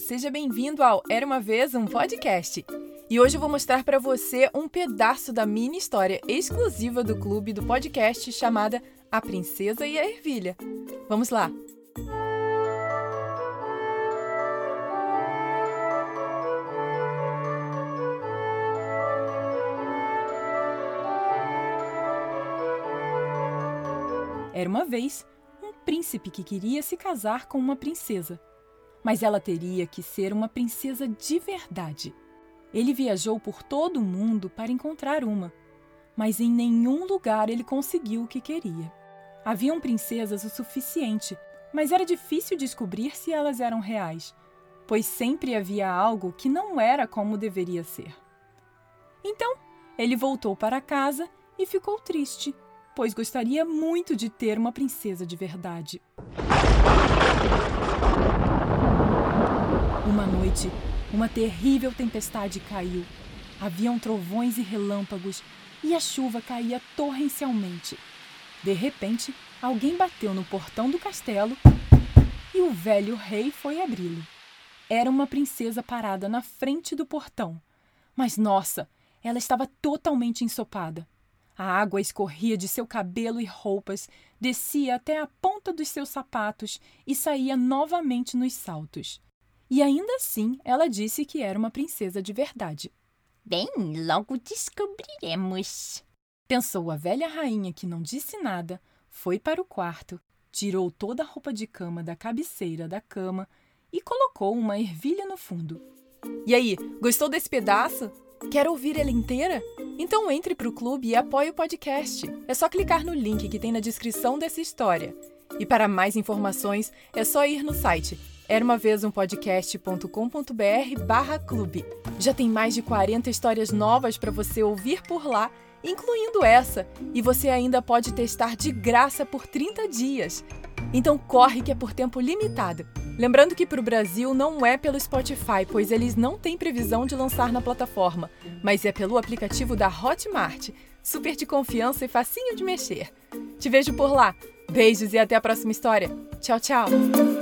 seja bem-vindo ao Era uma vez um podcast. E hoje eu vou mostrar para você um pedaço da mini história exclusiva do clube do podcast chamada A Princesa e a Ervilha. Vamos lá. Era uma vez um príncipe que queria se casar com uma princesa mas ela teria que ser uma princesa de verdade. Ele viajou por todo o mundo para encontrar uma, mas em nenhum lugar ele conseguiu o que queria. Haviam princesas o suficiente, mas era difícil descobrir se elas eram reais, pois sempre havia algo que não era como deveria ser. Então, ele voltou para casa e ficou triste, pois gostaria muito de ter uma princesa de verdade. Uma noite, uma terrível tempestade caiu. Haviam trovões e relâmpagos e a chuva caía torrencialmente. De repente, alguém bateu no portão do castelo e o velho rei foi abri-lo. Era uma princesa parada na frente do portão. Mas nossa, ela estava totalmente ensopada. A água escorria de seu cabelo e roupas, descia até a ponta dos seus sapatos e saía novamente nos saltos. E ainda assim, ela disse que era uma princesa de verdade. Bem, logo descobriremos. Pensou a velha rainha que não disse nada, foi para o quarto, tirou toda a roupa de cama da cabeceira da cama e colocou uma ervilha no fundo. E aí, gostou desse pedaço? Quer ouvir ela inteira? Então entre para o clube e apoie o podcast. É só clicar no link que tem na descrição dessa história. E para mais informações, é só ir no site era uma vez um podcast.com.br barra clube. Já tem mais de 40 histórias novas para você ouvir por lá, incluindo essa, e você ainda pode testar de graça por 30 dias. Então corre que é por tempo limitado. Lembrando que para o Brasil não é pelo Spotify, pois eles não têm previsão de lançar na plataforma, mas é pelo aplicativo da Hotmart, super de confiança e facinho de mexer. Te vejo por lá. Beijos e até a próxima história. Tchau, tchau!